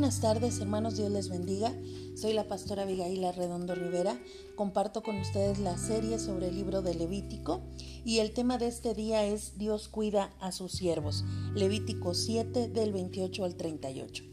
buenas tardes, hermanos, Dios les bendiga. Soy la pastora Abigail Redondo Rivera. Comparto con ustedes la serie sobre el libro de Levítico y el tema de este día es Dios cuida a sus siervos. Levítico 7 del 28 al 38.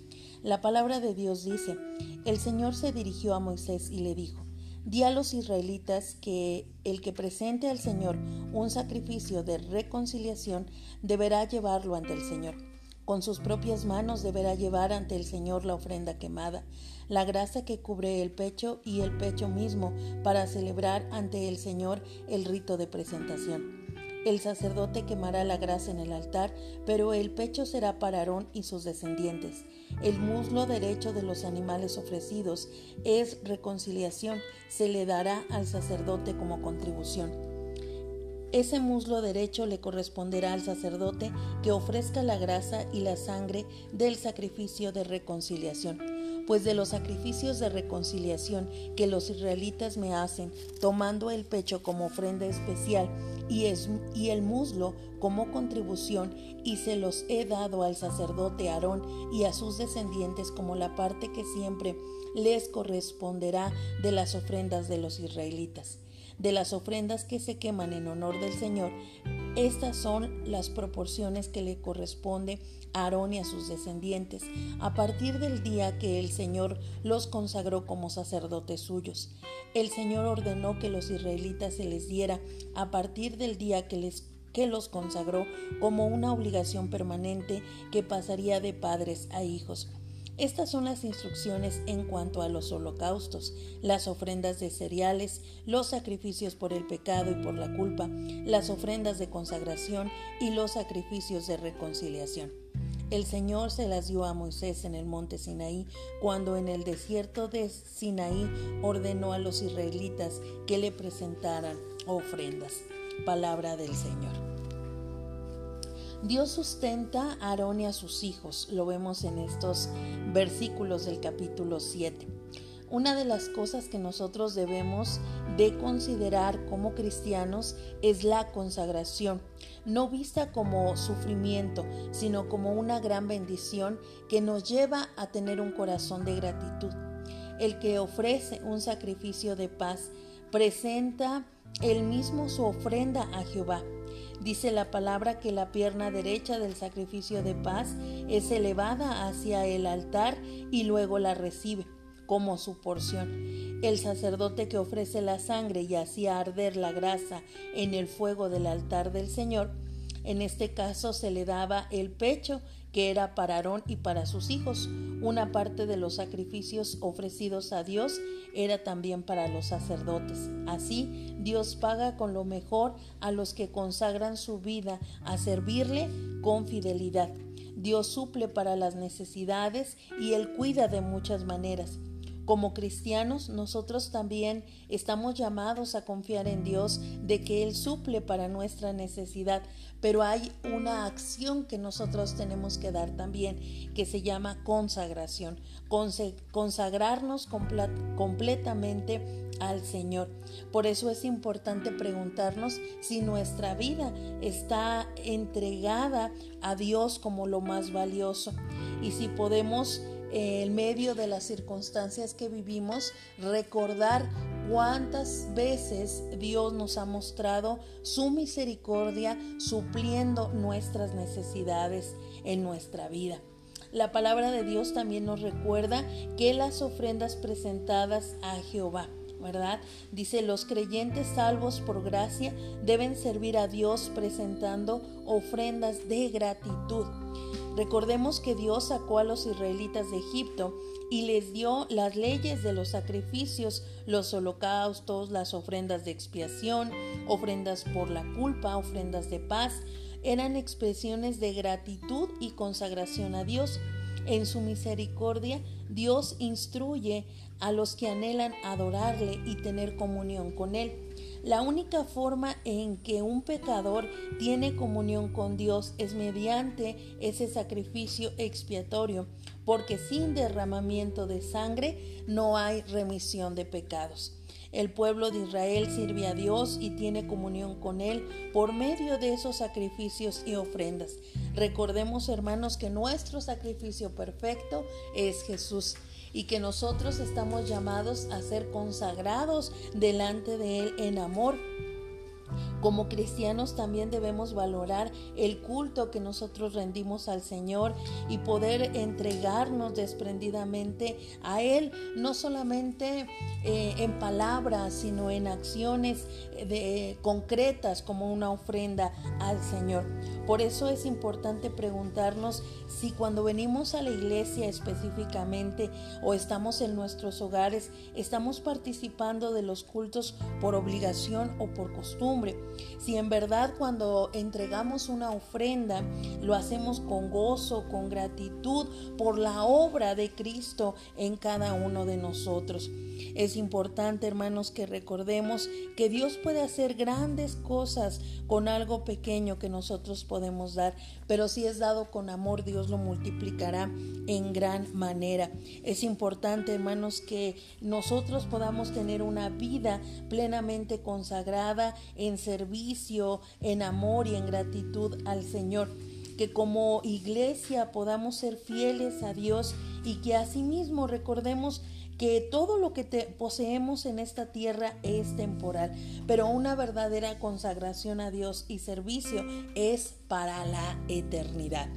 La palabra de Dios dice, el Señor se dirigió a Moisés y le dijo, Di a los israelitas que el que presente al Señor un sacrificio de reconciliación deberá llevarlo ante el Señor con sus propias manos deberá llevar ante el Señor la ofrenda quemada, la grasa que cubre el pecho y el pecho mismo para celebrar ante el Señor el rito de presentación. El sacerdote quemará la grasa en el altar, pero el pecho será para Aarón y sus descendientes. El muslo derecho de los animales ofrecidos es reconciliación, se le dará al sacerdote como contribución. Ese muslo derecho le corresponderá al sacerdote que ofrezca la grasa y la sangre del sacrificio de reconciliación, pues de los sacrificios de reconciliación que los israelitas me hacen, tomando el pecho como ofrenda especial y, el muslo como contribución, y se los he dado al sacerdote Aarón y a sus descendientes como la parte que siempre les corresponderá de las ofrendas de los israelitas de las ofrendas que se queman en honor del Señor, estas son las proporciones que le corresponde a Aarón y a sus descendientes, a partir del día que el Señor los consagró como sacerdotes suyos. El Señor ordenó que los israelitas se les diera a partir del día que les que los consagró como una obligación permanente que pasaría de padres a hijos. Estas son las instrucciones en cuanto a los holocaustos, las ofrendas de cereales, los sacrificios por el pecado y por la culpa, las ofrendas de consagración y los sacrificios de reconciliación. El Señor se las dio a Moisés en el monte Sinaí, cuando en el desierto de Sinaí ordenó a los israelitas que le presentaran ofrendas. Palabra del Señor. Dios sustenta a Aarón y a sus hijos, lo vemos en estos versículos del capítulo 7. Una de las cosas que nosotros debemos de considerar como cristianos es la consagración, no vista como sufrimiento, sino como una gran bendición que nos lleva a tener un corazón de gratitud. El que ofrece un sacrificio de paz presenta él mismo su ofrenda a Jehová Dice la palabra que la pierna derecha del sacrificio de paz es elevada hacia el altar y luego la recibe como su porción. El sacerdote que ofrece la sangre y hacía arder la grasa en el fuego del altar del Señor, en este caso se le daba el pecho que era para Aarón y para sus hijos. Una parte de los sacrificios ofrecidos a Dios era también para los sacerdotes. Así, Dios paga con lo mejor a los que consagran su vida a servirle con fidelidad. Dios suple para las necesidades y Él cuida de muchas maneras. Como cristianos, nosotros también estamos llamados a confiar en Dios de que Él suple para nuestra necesidad, pero hay una acción que nosotros tenemos que dar también, que se llama consagración, consagrarnos completamente al Señor. Por eso es importante preguntarnos si nuestra vida está entregada a Dios como lo más valioso y si podemos en medio de las circunstancias que vivimos, recordar cuántas veces Dios nos ha mostrado su misericordia supliendo nuestras necesidades en nuestra vida. La palabra de Dios también nos recuerda que las ofrendas presentadas a Jehová, ¿verdad? Dice, los creyentes salvos por gracia deben servir a Dios presentando ofrendas de gratitud. Recordemos que Dios sacó a los israelitas de Egipto y les dio las leyes de los sacrificios, los holocaustos, las ofrendas de expiación, ofrendas por la culpa, ofrendas de paz. Eran expresiones de gratitud y consagración a Dios. En su misericordia, Dios instruye a los que anhelan adorarle y tener comunión con Él. La única forma en que un pecador tiene comunión con Dios es mediante ese sacrificio expiatorio, porque sin derramamiento de sangre no hay remisión de pecados. El pueblo de Israel sirve a Dios y tiene comunión con Él por medio de esos sacrificios y ofrendas. Recordemos, hermanos, que nuestro sacrificio perfecto es Jesús y que nosotros estamos llamados a ser consagrados delante de Él en amor como cristianos también debemos valorar el culto que nosotros rendimos al Señor y poder entregarnos desprendidamente a Él, no solamente eh, en palabras, sino en acciones eh, de, concretas como una ofrenda al Señor. Por eso es importante preguntarnos si cuando venimos a la iglesia específicamente o estamos en nuestros hogares, estamos participando de los cultos por obligación o por costumbre. Si en verdad cuando entregamos una ofrenda lo hacemos con gozo, con gratitud por la obra de Cristo en cada uno de nosotros. Es importante, hermanos, que recordemos que Dios puede hacer grandes cosas con algo pequeño que nosotros podemos dar, pero si es dado con amor, Dios lo multiplicará en gran manera. Es importante, hermanos, que nosotros podamos tener una vida plenamente consagrada en servicio, en amor y en gratitud al Señor que como iglesia podamos ser fieles a Dios y que asimismo recordemos que todo lo que poseemos en esta tierra es temporal, pero una verdadera consagración a Dios y servicio es para la eternidad.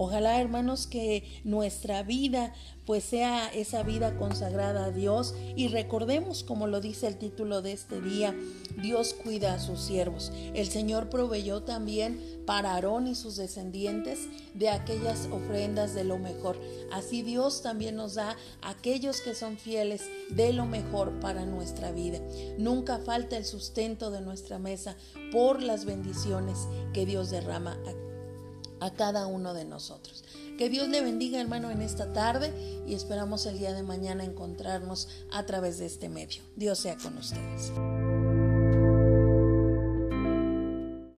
Ojalá, hermanos, que nuestra vida pues sea esa vida consagrada a Dios y recordemos, como lo dice el título de este día, Dios cuida a sus siervos. El Señor proveyó también para Aarón y sus descendientes de aquellas ofrendas de lo mejor. Así Dios también nos da a aquellos que son fieles de lo mejor para nuestra vida. Nunca falta el sustento de nuestra mesa por las bendiciones que Dios derrama aquí a cada uno de nosotros. Que Dios le bendiga hermano en esta tarde y esperamos el día de mañana encontrarnos a través de este medio. Dios sea con ustedes.